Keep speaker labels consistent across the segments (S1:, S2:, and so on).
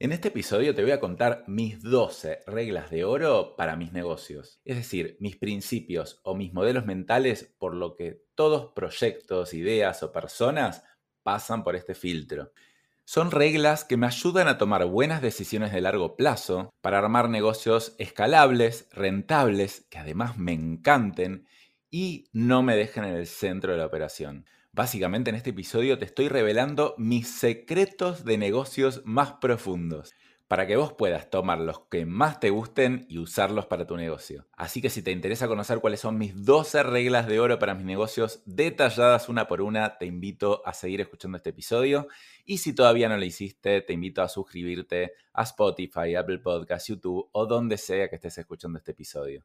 S1: En este episodio te voy a contar mis 12 reglas de oro para mis negocios, es decir, mis principios o mis modelos mentales por lo que todos proyectos, ideas o personas pasan por este filtro. Son reglas que me ayudan a tomar buenas decisiones de largo plazo para armar negocios escalables, rentables, que además me encanten y no me dejen en el centro de la operación. Básicamente en este episodio te estoy revelando mis secretos de negocios más profundos para que vos puedas tomar los que más te gusten y usarlos para tu negocio. Así que si te interesa conocer cuáles son mis 12 reglas de oro para mis negocios detalladas una por una, te invito a seguir escuchando este episodio. Y si todavía no lo hiciste, te invito a suscribirte a Spotify, Apple Podcasts, YouTube o donde sea que estés escuchando este episodio.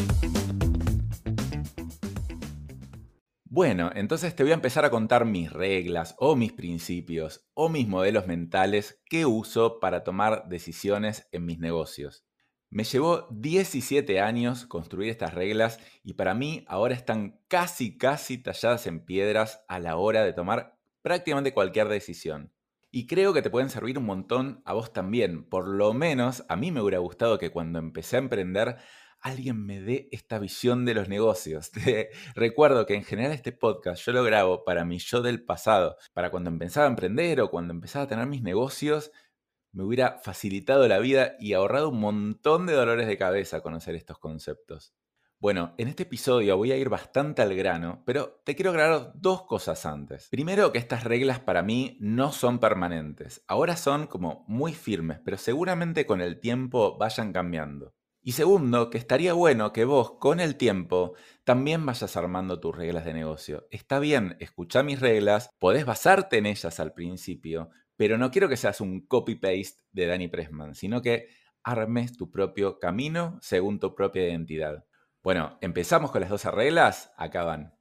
S1: Bueno, entonces te voy a empezar a contar mis reglas o mis principios o mis modelos mentales que uso para tomar decisiones en mis negocios. Me llevó 17 años construir estas reglas y para mí ahora están casi casi talladas en piedras a la hora de tomar prácticamente cualquier decisión. Y creo que te pueden servir un montón a vos también. Por lo menos a mí me hubiera gustado que cuando empecé a emprender alguien me dé esta visión de los negocios. recuerdo que en general este podcast yo lo grabo para mi yo del pasado, para cuando empezaba a emprender o cuando empezaba a tener mis negocios, me hubiera facilitado la vida y ahorrado un montón de dolores de cabeza conocer estos conceptos. Bueno, en este episodio voy a ir bastante al grano, pero te quiero aclarar dos cosas antes. Primero que estas reglas para mí no son permanentes. Ahora son como muy firmes, pero seguramente con el tiempo vayan cambiando. Y segundo, que estaría bueno que vos con el tiempo también vayas armando tus reglas de negocio. Está bien, escucha mis reglas, podés basarte en ellas al principio, pero no quiero que seas un copy-paste de Danny Pressman, sino que armes tu propio camino según tu propia identidad. Bueno, empezamos con las 12 reglas, acá van.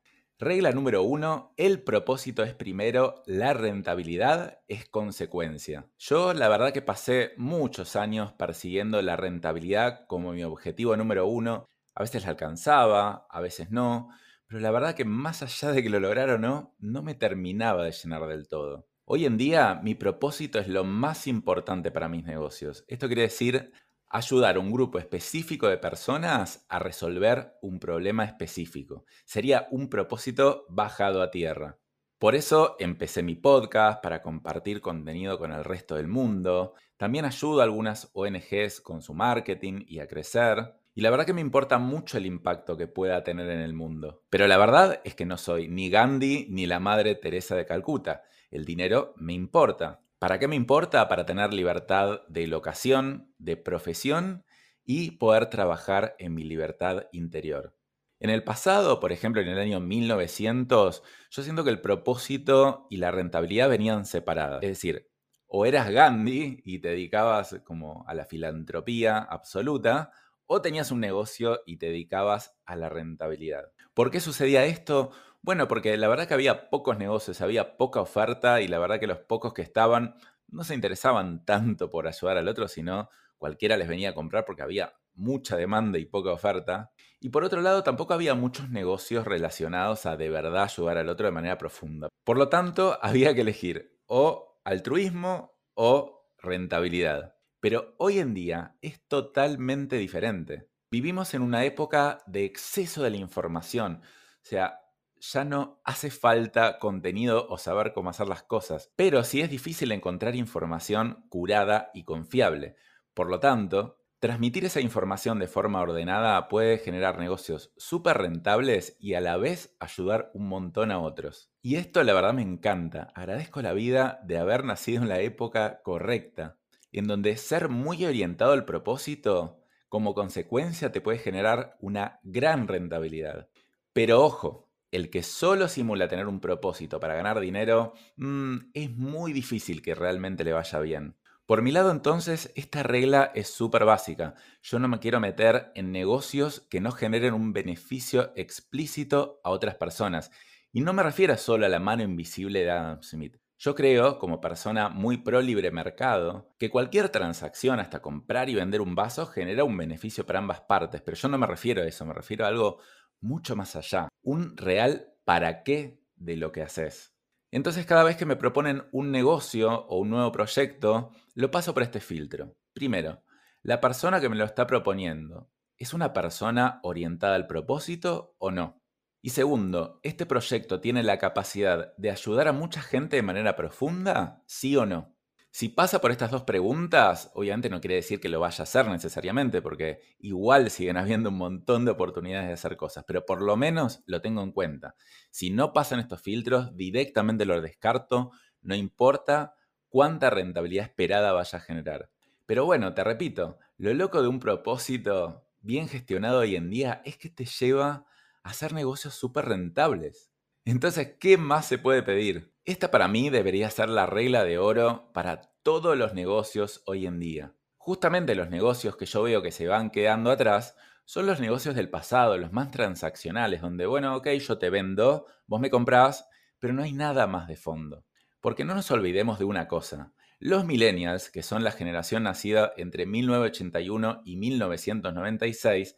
S1: Regla número uno, el propósito es primero, la rentabilidad es consecuencia. Yo la verdad que pasé muchos años persiguiendo la rentabilidad como mi objetivo número uno. A veces la alcanzaba, a veces no, pero la verdad que más allá de que lo lograra o no, no me terminaba de llenar del todo. Hoy en día mi propósito es lo más importante para mis negocios. Esto quiere decir ayudar a un grupo específico de personas a resolver un problema específico. Sería un propósito bajado a tierra. Por eso empecé mi podcast para compartir contenido con el resto del mundo. También ayudo a algunas ONGs con su marketing y a crecer. Y la verdad que me importa mucho el impacto que pueda tener en el mundo. Pero la verdad es que no soy ni Gandhi ni la Madre Teresa de Calcuta. El dinero me importa. ¿Para qué me importa? Para tener libertad de locación, de profesión y poder trabajar en mi libertad interior. En el pasado, por ejemplo, en el año 1900, yo siento que el propósito y la rentabilidad venían separadas. Es decir, o eras Gandhi y te dedicabas como a la filantropía absoluta, o tenías un negocio y te dedicabas a la rentabilidad. ¿Por qué sucedía esto? Bueno, porque la verdad que había pocos negocios, había poca oferta y la verdad que los pocos que estaban no se interesaban tanto por ayudar al otro, sino cualquiera les venía a comprar porque había mucha demanda y poca oferta. Y por otro lado, tampoco había muchos negocios relacionados a de verdad ayudar al otro de manera profunda. Por lo tanto, había que elegir o altruismo o rentabilidad. Pero hoy en día es totalmente diferente. Vivimos en una época de exceso de la información. O sea, ya no hace falta contenido o saber cómo hacer las cosas, pero sí es difícil encontrar información curada y confiable. Por lo tanto, transmitir esa información de forma ordenada puede generar negocios súper rentables y a la vez ayudar un montón a otros. Y esto la verdad me encanta. Agradezco la vida de haber nacido en la época correcta, en donde ser muy orientado al propósito como consecuencia te puede generar una gran rentabilidad. Pero ojo, el que solo simula tener un propósito para ganar dinero, mm, es muy difícil que realmente le vaya bien. Por mi lado entonces, esta regla es súper básica. Yo no me quiero meter en negocios que no generen un beneficio explícito a otras personas. Y no me refiero solo a la mano invisible de Adam Smith. Yo creo, como persona muy pro libre mercado, que cualquier transacción, hasta comprar y vender un vaso, genera un beneficio para ambas partes. Pero yo no me refiero a eso, me refiero a algo mucho más allá. Un real para qué de lo que haces. Entonces cada vez que me proponen un negocio o un nuevo proyecto, lo paso por este filtro. Primero, la persona que me lo está proponiendo, ¿es una persona orientada al propósito o no? Y segundo, ¿este proyecto tiene la capacidad de ayudar a mucha gente de manera profunda? ¿Sí o no? Si pasa por estas dos preguntas, obviamente no quiere decir que lo vaya a hacer necesariamente, porque igual siguen habiendo un montón de oportunidades de hacer cosas, pero por lo menos lo tengo en cuenta. Si no pasan estos filtros, directamente lo descarto, no importa cuánta rentabilidad esperada vaya a generar. Pero bueno, te repito, lo loco de un propósito bien gestionado hoy en día es que te lleva hacer negocios súper rentables. Entonces, ¿qué más se puede pedir? Esta para mí debería ser la regla de oro para todos los negocios hoy en día. Justamente los negocios que yo veo que se van quedando atrás son los negocios del pasado, los más transaccionales, donde, bueno, ok, yo te vendo, vos me comprás, pero no hay nada más de fondo. Porque no nos olvidemos de una cosa. Los millennials, que son la generación nacida entre 1981 y 1996,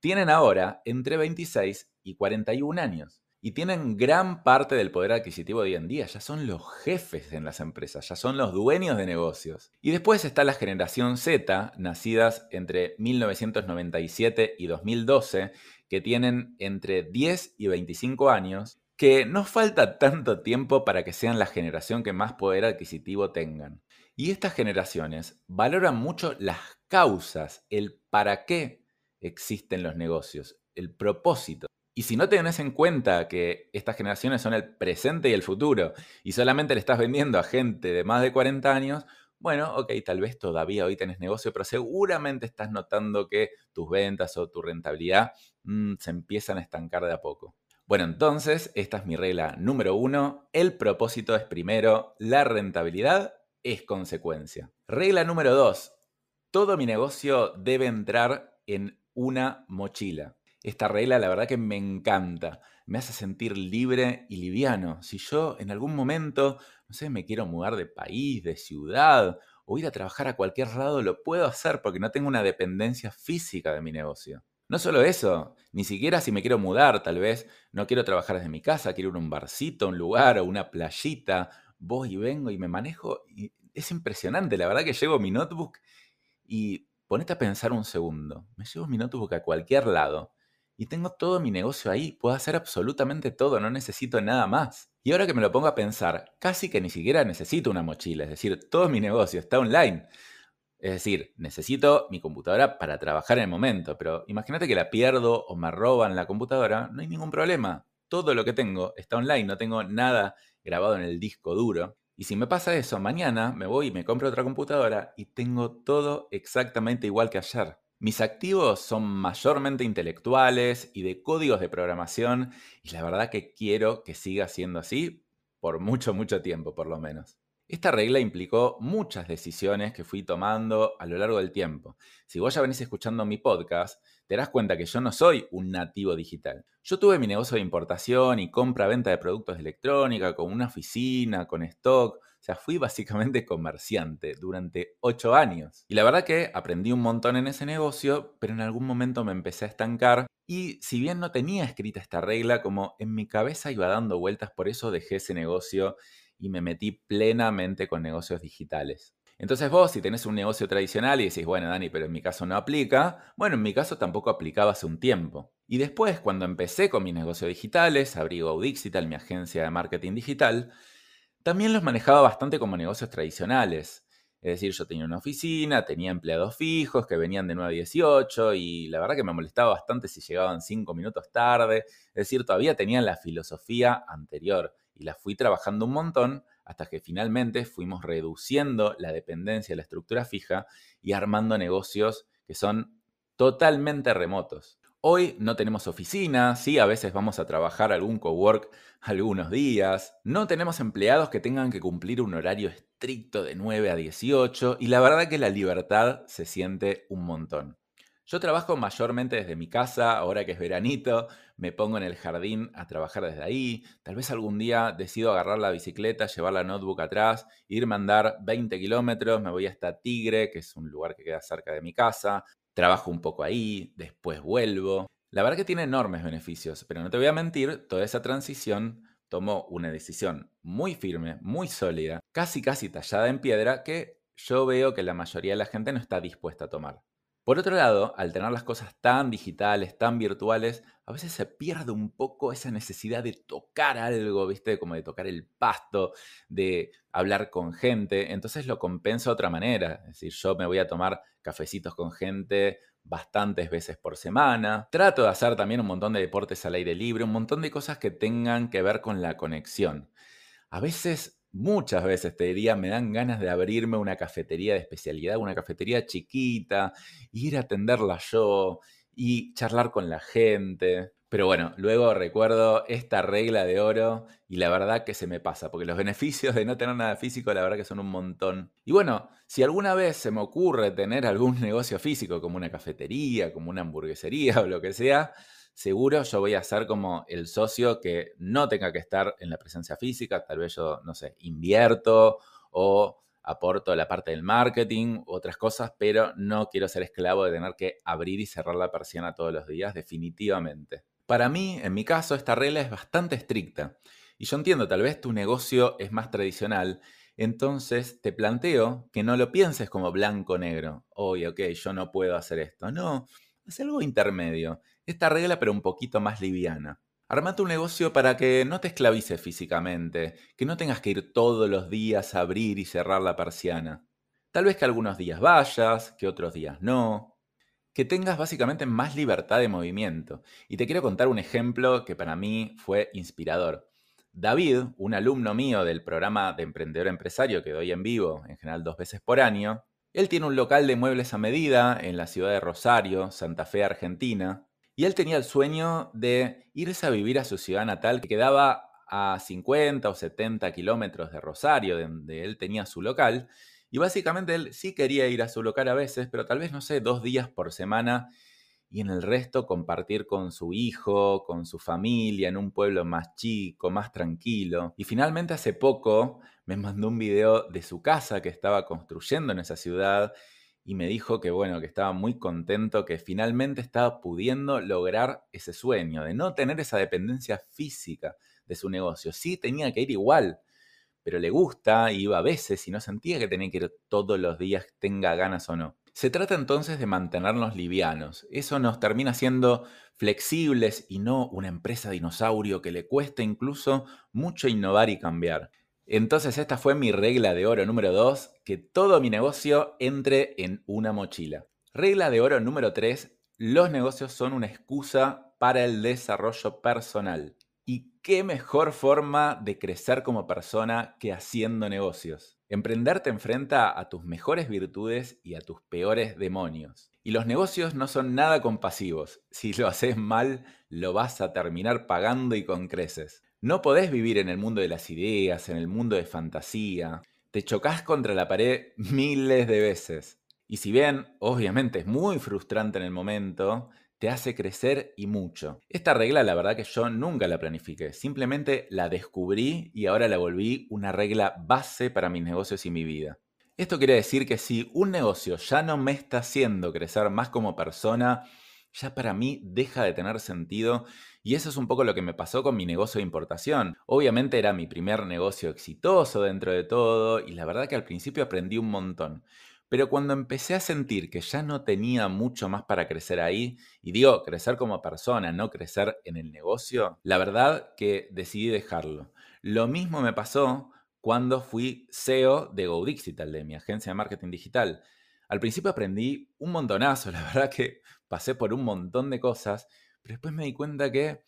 S1: tienen ahora entre 26 y 41 años y tienen gran parte del poder adquisitivo de hoy en día. Ya son los jefes en las empresas, ya son los dueños de negocios. Y después está la generación Z, nacidas entre 1997 y 2012, que tienen entre 10 y 25 años, que no falta tanto tiempo para que sean la generación que más poder adquisitivo tengan. Y estas generaciones valoran mucho las causas, el para qué existen los negocios, el propósito. Y si no tenés en cuenta que estas generaciones son el presente y el futuro, y solamente le estás vendiendo a gente de más de 40 años, bueno, ok, tal vez todavía hoy tenés negocio, pero seguramente estás notando que tus ventas o tu rentabilidad mm, se empiezan a estancar de a poco. Bueno, entonces, esta es mi regla número uno. El propósito es primero, la rentabilidad es consecuencia. Regla número dos. Todo mi negocio debe entrar en una mochila. Esta regla la verdad que me encanta, me hace sentir libre y liviano. Si yo en algún momento, no sé, me quiero mudar de país, de ciudad o ir a trabajar a cualquier lado, lo puedo hacer porque no tengo una dependencia física de mi negocio. No solo eso, ni siquiera si me quiero mudar, tal vez no quiero trabajar desde mi casa, quiero ir a un barcito, un lugar o una playita, voy y vengo y me manejo. Y es impresionante, la verdad que llevo mi notebook y ponete a pensar un segundo. Me llevo mi notebook a cualquier lado y tengo todo mi negocio ahí. Puedo hacer absolutamente todo, no necesito nada más. Y ahora que me lo pongo a pensar, casi que ni siquiera necesito una mochila. Es decir, todo mi negocio está online. Es decir, necesito mi computadora para trabajar en el momento, pero imagínate que la pierdo o me roban la computadora, no hay ningún problema. Todo lo que tengo está online, no tengo nada grabado en el disco duro. Y si me pasa eso, mañana me voy y me compro otra computadora y tengo todo exactamente igual que ayer. Mis activos son mayormente intelectuales y de códigos de programación y la verdad que quiero que siga siendo así por mucho, mucho tiempo por lo menos. Esta regla implicó muchas decisiones que fui tomando a lo largo del tiempo. Si vos ya venís escuchando mi podcast, te darás cuenta que yo no soy un nativo digital. Yo tuve mi negocio de importación y compra-venta de productos de electrónica con una oficina, con stock. O sea, fui básicamente comerciante durante ocho años. Y la verdad que aprendí un montón en ese negocio, pero en algún momento me empecé a estancar. Y si bien no tenía escrita esta regla, como en mi cabeza iba dando vueltas, por eso dejé ese negocio y me metí plenamente con negocios digitales. Entonces vos, si tenés un negocio tradicional y decís, bueno, Dani, pero en mi caso no aplica, bueno, en mi caso tampoco aplicaba hace un tiempo. Y después, cuando empecé con mis negocios digitales, abrí Digital, mi agencia de marketing digital, también los manejaba bastante como negocios tradicionales. Es decir, yo tenía una oficina, tenía empleados fijos que venían de 9 a 18 y la verdad que me molestaba bastante si llegaban 5 minutos tarde. Es decir, todavía tenían la filosofía anterior y la fui trabajando un montón hasta que finalmente fuimos reduciendo la dependencia de la estructura fija y armando negocios que son totalmente remotos. Hoy no tenemos oficina, sí, a veces vamos a trabajar algún cowork algunos días, no tenemos empleados que tengan que cumplir un horario estricto de 9 a 18 y la verdad que la libertad se siente un montón. Yo trabajo mayormente desde mi casa, ahora que es veranito, me pongo en el jardín a trabajar desde ahí. Tal vez algún día decido agarrar la bicicleta, llevar la notebook atrás, irme a andar 20 kilómetros, me voy hasta Tigre, que es un lugar que queda cerca de mi casa, trabajo un poco ahí, después vuelvo. La verdad que tiene enormes beneficios, pero no te voy a mentir, toda esa transición tomó una decisión muy firme, muy sólida, casi casi tallada en piedra, que yo veo que la mayoría de la gente no está dispuesta a tomar. Por otro lado, al tener las cosas tan digitales, tan virtuales, a veces se pierde un poco esa necesidad de tocar algo, ¿viste? Como de tocar el pasto, de hablar con gente. Entonces lo compenso de otra manera. Es decir, yo me voy a tomar cafecitos con gente bastantes veces por semana. Trato de hacer también un montón de deportes al aire libre, un montón de cosas que tengan que ver con la conexión. A veces muchas veces te diría, me dan ganas de abrirme una cafetería de especialidad, una cafetería chiquita, ir a atenderla yo y charlar con la gente. Pero bueno, luego recuerdo esta regla de oro y la verdad que se me pasa, porque los beneficios de no tener nada físico, la verdad que son un montón. Y bueno, si alguna vez se me ocurre tener algún negocio físico, como una cafetería, como una hamburguesería o lo que sea, seguro yo voy a ser como el socio que no tenga que estar en la presencia física, tal vez yo, no sé, invierto o aporto la parte del marketing, otras cosas, pero no quiero ser esclavo de tener que abrir y cerrar la persiana todos los días, definitivamente. Para mí, en mi caso, esta regla es bastante estricta. Y yo entiendo, tal vez tu negocio es más tradicional, entonces te planteo que no lo pienses como blanco-negro. Oye, ok, yo no puedo hacer esto. No, es algo intermedio. Esta regla pero un poquito más liviana. Armate un negocio para que no te esclavices físicamente, que no tengas que ir todos los días a abrir y cerrar la persiana. Tal vez que algunos días vayas, que otros días no. Que tengas básicamente más libertad de movimiento. Y te quiero contar un ejemplo que para mí fue inspirador. David, un alumno mío del programa de emprendedor empresario que doy en vivo, en general dos veces por año, él tiene un local de muebles a medida en la ciudad de Rosario, Santa Fe, Argentina, y él tenía el sueño de irse a vivir a su ciudad natal, que quedaba a 50 o 70 kilómetros de Rosario, donde él tenía su local. Y básicamente él sí quería ir a su local a veces, pero tal vez, no sé, dos días por semana y en el resto compartir con su hijo, con su familia, en un pueblo más chico, más tranquilo. Y finalmente hace poco me mandó un video de su casa que estaba construyendo en esa ciudad y me dijo que bueno, que estaba muy contento, que finalmente estaba pudiendo lograr ese sueño de no tener esa dependencia física de su negocio. Sí tenía que ir igual, pero le gusta, iba a veces y no sentía que tenía que ir todos los días, tenga ganas o no. Se trata entonces de mantenernos livianos. Eso nos termina siendo flexibles y no una empresa dinosaurio que le cuesta incluso mucho innovar y cambiar. Entonces esta fue mi regla de oro número 2, que todo mi negocio entre en una mochila. Regla de oro número 3, los negocios son una excusa para el desarrollo personal. ¿Y qué mejor forma de crecer como persona que haciendo negocios? Emprender te enfrenta a tus mejores virtudes y a tus peores demonios. Y los negocios no son nada compasivos. Si lo haces mal, lo vas a terminar pagando y con creces. No podés vivir en el mundo de las ideas, en el mundo de fantasía. Te chocas contra la pared miles de veces. Y si bien, obviamente, es muy frustrante en el momento, te hace crecer y mucho. Esta regla, la verdad que yo nunca la planifiqué. Simplemente la descubrí y ahora la volví una regla base para mis negocios y mi vida. Esto quiere decir que si un negocio ya no me está haciendo crecer más como persona, ya para mí deja de tener sentido y eso es un poco lo que me pasó con mi negocio de importación. Obviamente era mi primer negocio exitoso dentro de todo y la verdad que al principio aprendí un montón. Pero cuando empecé a sentir que ya no tenía mucho más para crecer ahí, y digo crecer como persona, no crecer en el negocio, la verdad que decidí dejarlo. Lo mismo me pasó cuando fui CEO de GoDigital, de mi agencia de marketing digital. Al principio aprendí un montonazo, la verdad que pasé por un montón de cosas, pero después me di cuenta que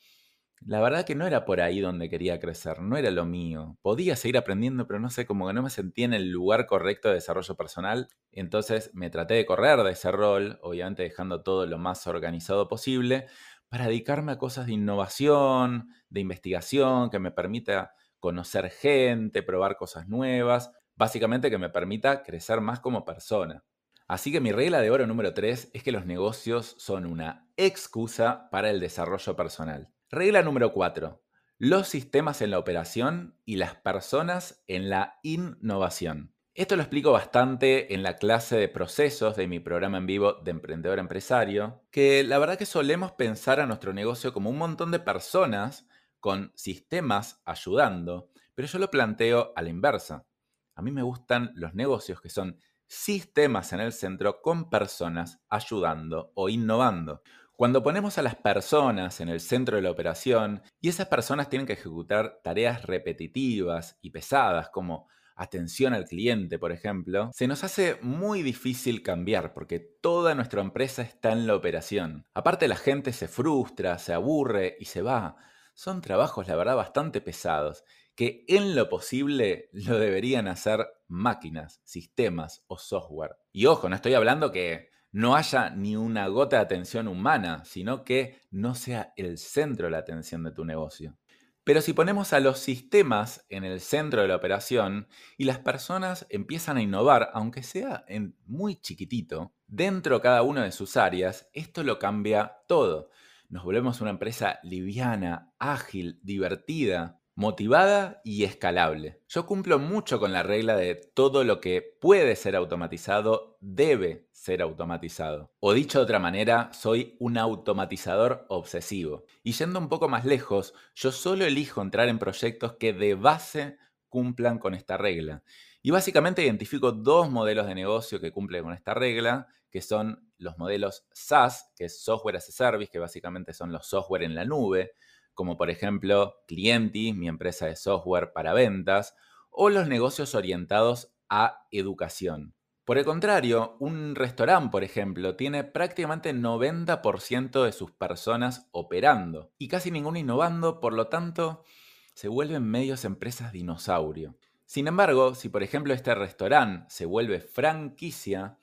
S1: la verdad que no era por ahí donde quería crecer, no era lo mío. Podía seguir aprendiendo, pero no sé, como que no me sentía en el lugar correcto de desarrollo personal. Entonces me traté de correr de ese rol, obviamente dejando todo lo más organizado posible, para dedicarme a cosas de innovación, de investigación, que me permita conocer gente, probar cosas nuevas, básicamente que me permita crecer más como persona. Así que mi regla de oro número 3 es que los negocios son una excusa para el desarrollo personal. Regla número 4. Los sistemas en la operación y las personas en la innovación. Esto lo explico bastante en la clase de procesos de mi programa en vivo de Emprendedor Empresario, que la verdad que solemos pensar a nuestro negocio como un montón de personas con sistemas ayudando, pero yo lo planteo a la inversa. A mí me gustan los negocios que son sistemas en el centro con personas ayudando o innovando. Cuando ponemos a las personas en el centro de la operación y esas personas tienen que ejecutar tareas repetitivas y pesadas como atención al cliente, por ejemplo, se nos hace muy difícil cambiar porque toda nuestra empresa está en la operación. Aparte la gente se frustra, se aburre y se va. Son trabajos, la verdad, bastante pesados que en lo posible lo deberían hacer máquinas, sistemas o software. Y ojo, no estoy hablando que no haya ni una gota de atención humana, sino que no sea el centro de la atención de tu negocio. Pero si ponemos a los sistemas en el centro de la operación y las personas empiezan a innovar, aunque sea en muy chiquitito, dentro de cada una de sus áreas, esto lo cambia todo. Nos volvemos una empresa liviana, ágil, divertida, motivada y escalable. Yo cumplo mucho con la regla de todo lo que puede ser automatizado debe ser automatizado. O dicho de otra manera, soy un automatizador obsesivo. Y yendo un poco más lejos, yo solo elijo entrar en proyectos que de base cumplan con esta regla. Y básicamente identifico dos modelos de negocio que cumplen con esta regla, que son los modelos SaaS, que es Software as a Service, que básicamente son los software en la nube, como por ejemplo Clienti, mi empresa de software para ventas, o los negocios orientados a educación. Por el contrario, un restaurante, por ejemplo, tiene prácticamente 90% de sus personas operando y casi ninguno innovando, por lo tanto, se vuelven medios empresas dinosaurio. Sin embargo, si por ejemplo este restaurante se vuelve franquicia,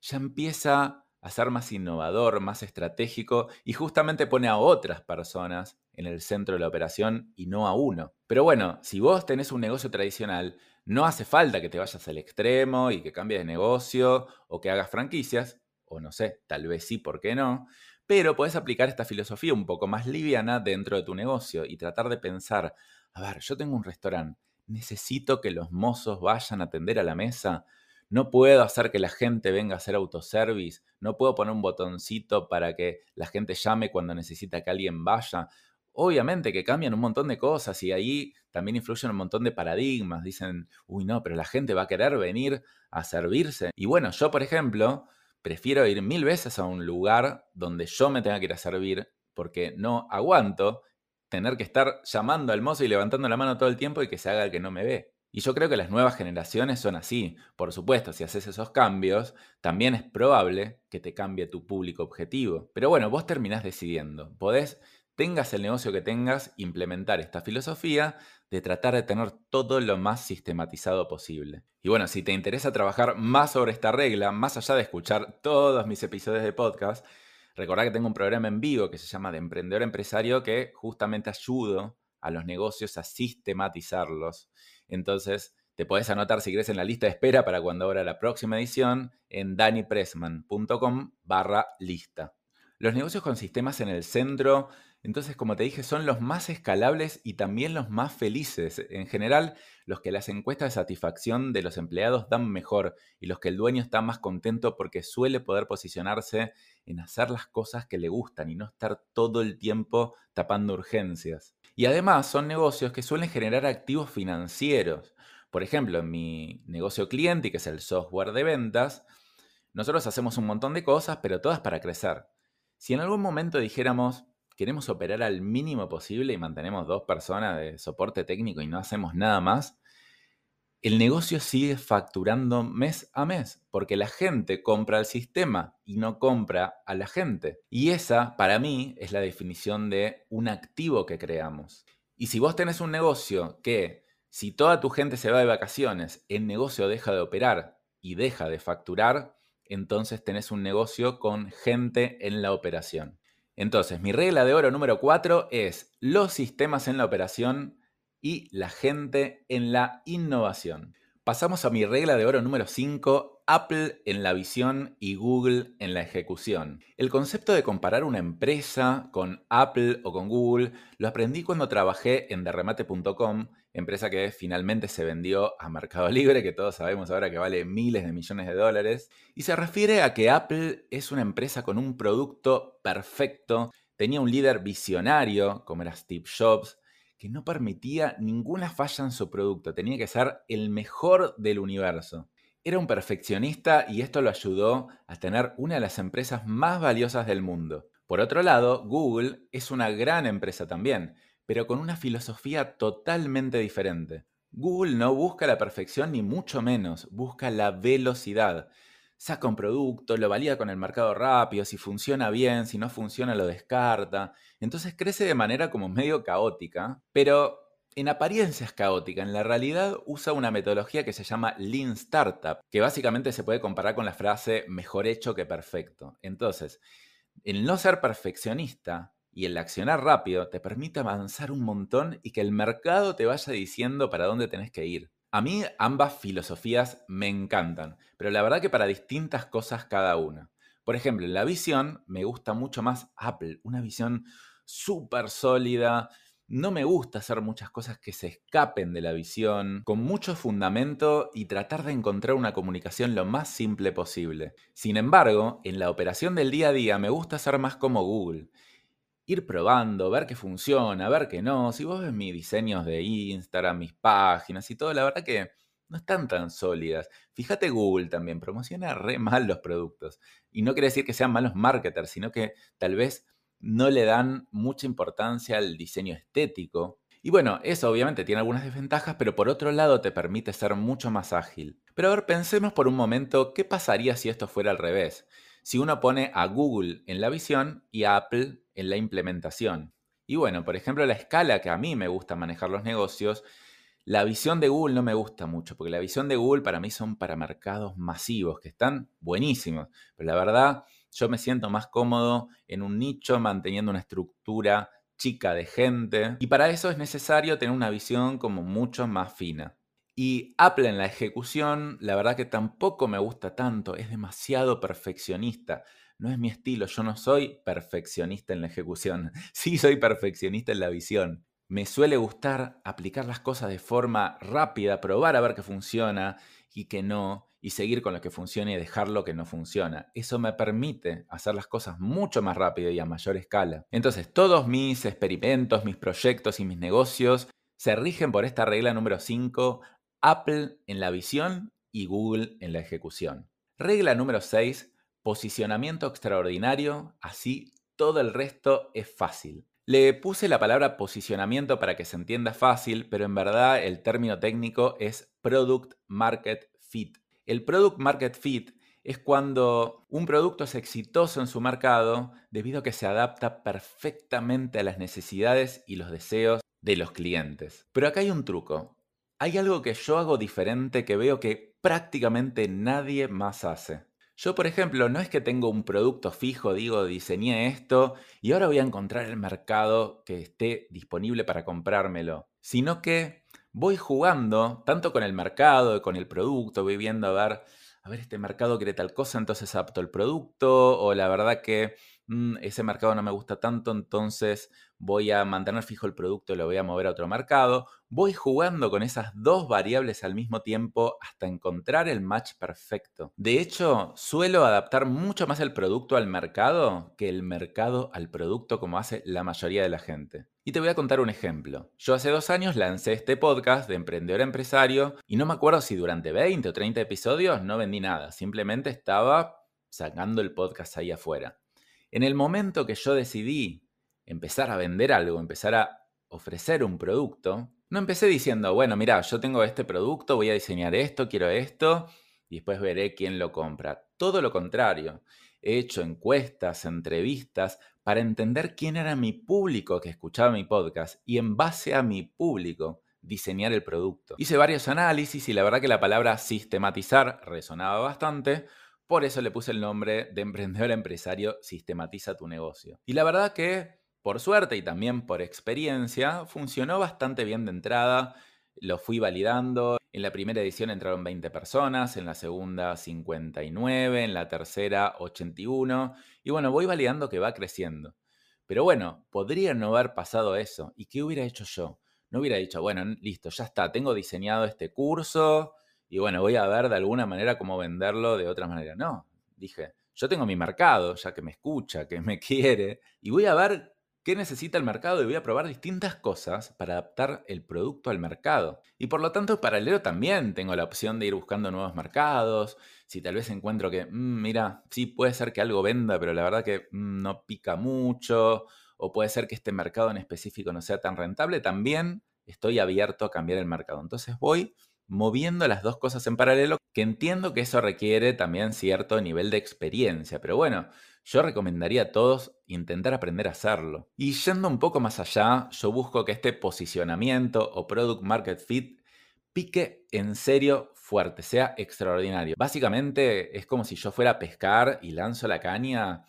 S1: ya empieza a ser más innovador, más estratégico y justamente pone a otras personas en el centro de la operación y no a uno. Pero bueno, si vos tenés un negocio tradicional, no hace falta que te vayas al extremo y que cambies de negocio o que hagas franquicias, o no sé, tal vez sí, ¿por qué no? Pero puedes aplicar esta filosofía un poco más liviana dentro de tu negocio y tratar de pensar, a ver, yo tengo un restaurante, necesito que los mozos vayan a atender a la mesa, no puedo hacer que la gente venga a hacer autoservice, no puedo poner un botoncito para que la gente llame cuando necesita que alguien vaya. Obviamente que cambian un montón de cosas y ahí también influyen un montón de paradigmas. Dicen, uy, no, pero la gente va a querer venir a servirse. Y bueno, yo, por ejemplo, prefiero ir mil veces a un lugar donde yo me tenga que ir a servir porque no aguanto tener que estar llamando al mozo y levantando la mano todo el tiempo y que se haga el que no me ve. Y yo creo que las nuevas generaciones son así. Por supuesto, si haces esos cambios, también es probable que te cambie tu público objetivo. Pero bueno, vos terminás decidiendo. Podés, tengas el negocio que tengas, implementar esta filosofía de tratar de tener todo lo más sistematizado posible. Y bueno, si te interesa trabajar más sobre esta regla, más allá de escuchar todos mis episodios de podcast, recordá que tengo un programa en vivo que se llama de Emprendedor Empresario que justamente ayudo a los negocios a sistematizarlos entonces, te puedes anotar si quieres en la lista de espera para cuando abra la próxima edición en danipressman.com barra lista. Los negocios con sistemas en el centro, entonces como te dije, son los más escalables y también los más felices. En general, los que las encuestas de satisfacción de los empleados dan mejor y los que el dueño está más contento porque suele poder posicionarse en hacer las cosas que le gustan y no estar todo el tiempo tapando urgencias. Y además son negocios que suelen generar activos financieros. Por ejemplo, en mi negocio cliente, que es el software de ventas, nosotros hacemos un montón de cosas, pero todas para crecer. Si en algún momento dijéramos, queremos operar al mínimo posible y mantenemos dos personas de soporte técnico y no hacemos nada más, el negocio sigue facturando mes a mes, porque la gente compra al sistema y no compra a la gente. Y esa, para mí, es la definición de un activo que creamos. Y si vos tenés un negocio que, si toda tu gente se va de vacaciones, el negocio deja de operar y deja de facturar, entonces tenés un negocio con gente en la operación. Entonces, mi regla de oro número 4 es los sistemas en la operación y la gente en la innovación. Pasamos a mi regla de oro número 5, Apple en la visión y Google en la ejecución. El concepto de comparar una empresa con Apple o con Google lo aprendí cuando trabajé en derremate.com, empresa que finalmente se vendió a Mercado Libre, que todos sabemos ahora que vale miles de millones de dólares, y se refiere a que Apple es una empresa con un producto perfecto, tenía un líder visionario, como era Steve Jobs, que no permitía ninguna falla en su producto, tenía que ser el mejor del universo. Era un perfeccionista y esto lo ayudó a tener una de las empresas más valiosas del mundo. Por otro lado, Google es una gran empresa también, pero con una filosofía totalmente diferente. Google no busca la perfección ni mucho menos, busca la velocidad saca un producto, lo valida con el mercado rápido, si funciona bien, si no funciona lo descarta. Entonces crece de manera como medio caótica, pero en apariencia es caótica. En la realidad usa una metodología que se llama Lean Startup, que básicamente se puede comparar con la frase mejor hecho que perfecto. Entonces, el no ser perfeccionista y el accionar rápido te permite avanzar un montón y que el mercado te vaya diciendo para dónde tenés que ir. A mí ambas filosofías me encantan, pero la verdad que para distintas cosas cada una. Por ejemplo, en la visión me gusta mucho más Apple, una visión súper sólida. No me gusta hacer muchas cosas que se escapen de la visión, con mucho fundamento y tratar de encontrar una comunicación lo más simple posible. Sin embargo, en la operación del día a día me gusta ser más como Google ir probando, ver qué funciona, ver qué no. Si vos ves mis diseños de Instagram, mis páginas y todo, la verdad que no están tan sólidas. Fíjate Google también, promociona re mal los productos. Y no quiere decir que sean malos marketers, sino que tal vez no le dan mucha importancia al diseño estético. Y bueno, eso obviamente tiene algunas desventajas, pero por otro lado te permite ser mucho más ágil. Pero a ver, pensemos por un momento qué pasaría si esto fuera al revés si uno pone a Google en la visión y a Apple en la implementación. Y bueno, por ejemplo, la escala que a mí me gusta manejar los negocios, la visión de Google no me gusta mucho, porque la visión de Google para mí son para mercados masivos, que están buenísimos, pero la verdad yo me siento más cómodo en un nicho manteniendo una estructura chica de gente, y para eso es necesario tener una visión como mucho más fina. Y Apple en la ejecución, la verdad que tampoco me gusta tanto, es demasiado perfeccionista. No es mi estilo, yo no soy perfeccionista en la ejecución, sí soy perfeccionista en la visión. Me suele gustar aplicar las cosas de forma rápida, probar a ver qué funciona y qué no, y seguir con lo que funciona y dejar lo que no funciona. Eso me permite hacer las cosas mucho más rápido y a mayor escala. Entonces, todos mis experimentos, mis proyectos y mis negocios se rigen por esta regla número 5, Apple en la visión y Google en la ejecución. Regla número 6, posicionamiento extraordinario, así todo el resto es fácil. Le puse la palabra posicionamiento para que se entienda fácil, pero en verdad el término técnico es Product Market Fit. El Product Market Fit es cuando un producto es exitoso en su mercado debido a que se adapta perfectamente a las necesidades y los deseos de los clientes. Pero acá hay un truco hay algo que yo hago diferente que veo que prácticamente nadie más hace. Yo, por ejemplo, no es que tengo un producto fijo, digo, diseñé esto y ahora voy a encontrar el mercado que esté disponible para comprármelo, sino que voy jugando tanto con el mercado, con el producto, voy viendo a ver, a ver, este mercado quiere tal cosa, entonces adapto el producto, o la verdad que mm, ese mercado no me gusta tanto, entonces voy a mantener fijo el producto y lo voy a mover a otro mercado. Voy jugando con esas dos variables al mismo tiempo hasta encontrar el match perfecto. De hecho, suelo adaptar mucho más el producto al mercado que el mercado al producto como hace la mayoría de la gente. Y te voy a contar un ejemplo. Yo hace dos años lancé este podcast de emprendedor empresario y no me acuerdo si durante 20 o 30 episodios no vendí nada, simplemente estaba sacando el podcast ahí afuera. En el momento que yo decidí empezar a vender algo, empezar a ofrecer un producto, No empecé diciendo, bueno, mira, yo tengo este producto, voy a diseñar esto, quiero esto, y después veré quién lo compra. Todo lo contrario. He hecho encuestas, entrevistas, para entender quién era mi público que escuchaba mi podcast y en base a mi público diseñar el producto. Hice varios análisis y la verdad que la palabra sistematizar resonaba bastante, por eso le puse el nombre de emprendedor empresario Sistematiza tu negocio. Y la verdad que, por suerte y también por experiencia, funcionó bastante bien de entrada, lo fui validando. En la primera edición entraron 20 personas, en la segunda 59, en la tercera 81, y bueno, voy validando que va creciendo. Pero bueno, podría no haber pasado eso. ¿Y qué hubiera hecho yo? No hubiera dicho, bueno, listo, ya está, tengo diseñado este curso y bueno, voy a ver de alguna manera cómo venderlo de otra manera. No, dije, yo tengo mi mercado, ya que me escucha, que me quiere, y voy a ver qué necesita el mercado y voy a probar distintas cosas para adaptar el producto al mercado. Y por lo tanto, paralelo también tengo la opción de ir buscando nuevos mercados. Si tal vez encuentro que, mm, mira, sí puede ser que algo venda, pero la verdad que mm, no pica mucho o puede ser que este mercado en específico no sea tan rentable, también estoy abierto a cambiar el mercado. Entonces voy moviendo las dos cosas en paralelo, que entiendo que eso requiere también cierto nivel de experiencia, pero bueno, yo recomendaría a todos intentar aprender a hacerlo. Y yendo un poco más allá, yo busco que este posicionamiento o product market fit pique en serio fuerte, sea extraordinario. Básicamente es como si yo fuera a pescar y lanzo la caña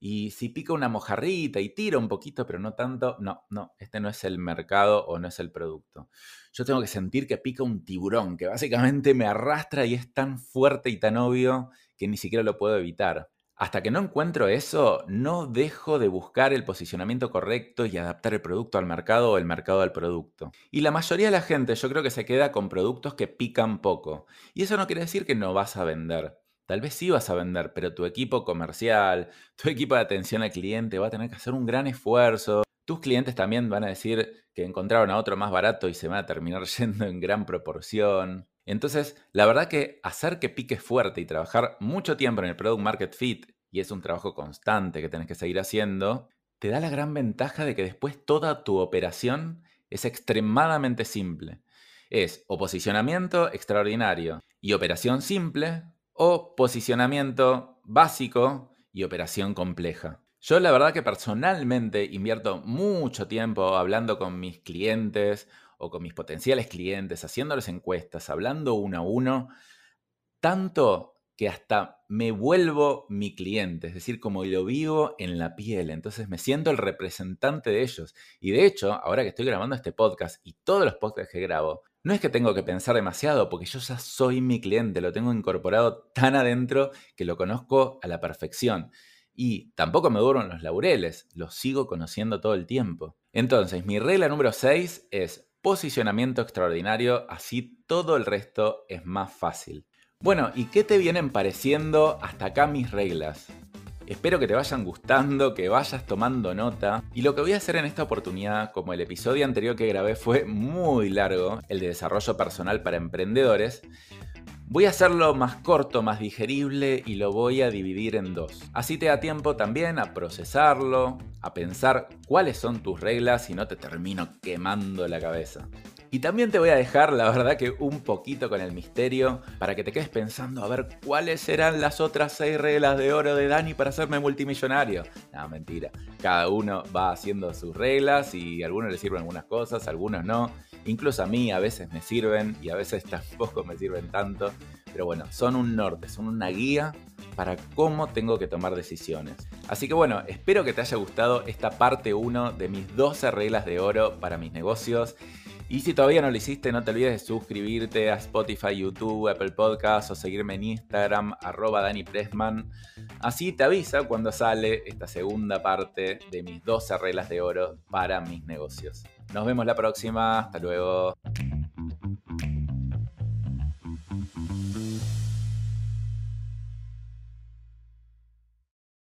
S1: y si pica una mojarrita y tira un poquito, pero no tanto, no, no, este no es el mercado o no es el producto. Yo tengo que sentir que pica un tiburón, que básicamente me arrastra y es tan fuerte y tan obvio que ni siquiera lo puedo evitar. Hasta que no encuentro eso, no dejo de buscar el posicionamiento correcto y adaptar el producto al mercado o el mercado al producto. Y la mayoría de la gente yo creo que se queda con productos que pican poco. Y eso no quiere decir que no vas a vender. Tal vez sí vas a vender, pero tu equipo comercial, tu equipo de atención al cliente va a tener que hacer un gran esfuerzo. Tus clientes también van a decir que encontraron a otro más barato y se van a terminar yendo en gran proporción. Entonces, la verdad que hacer que piques fuerte y trabajar mucho tiempo en el Product Market Fit, y es un trabajo constante que tenés que seguir haciendo, te da la gran ventaja de que después toda tu operación es extremadamente simple. Es o posicionamiento extraordinario y operación simple, o posicionamiento básico y operación compleja. Yo la verdad que personalmente invierto mucho tiempo hablando con mis clientes o con mis potenciales clientes, haciéndoles encuestas, hablando uno a uno, tanto que hasta me vuelvo mi cliente, es decir, como lo vivo en la piel, entonces me siento el representante de ellos. Y de hecho, ahora que estoy grabando este podcast y todos los podcasts que grabo, no es que tengo que pensar demasiado, porque yo ya soy mi cliente, lo tengo incorporado tan adentro que lo conozco a la perfección. Y tampoco me duran los laureles, los sigo conociendo todo el tiempo. Entonces, mi regla número 6 es posicionamiento extraordinario, así todo el resto es más fácil. Bueno, ¿y qué te vienen pareciendo hasta acá mis reglas? Espero que te vayan gustando, que vayas tomando nota. Y lo que voy a hacer en esta oportunidad, como el episodio anterior que grabé fue muy largo, el de desarrollo personal para emprendedores, Voy a hacerlo más corto, más digerible y lo voy a dividir en dos. Así te da tiempo también a procesarlo, a pensar cuáles son tus reglas y no te termino quemando la cabeza. Y también te voy a dejar, la verdad que un poquito con el misterio, para que te quedes pensando a ver cuáles serán las otras seis reglas de oro de Dani para hacerme multimillonario. No, mentira. Cada uno va haciendo sus reglas y a algunos le sirven algunas cosas, a algunos no. Incluso a mí a veces me sirven y a veces tampoco me sirven tanto. Pero bueno, son un norte, son una guía para cómo tengo que tomar decisiones. Así que bueno, espero que te haya gustado esta parte 1 de mis 12 reglas de oro para mis negocios. Y si todavía no lo hiciste, no te olvides de suscribirte a Spotify, YouTube, Apple Podcasts o seguirme en Instagram, arroba Dani Pressman. Así te avisa cuando sale esta segunda parte de mis 12 reglas de oro para mis negocios. Nos vemos la próxima. Hasta luego.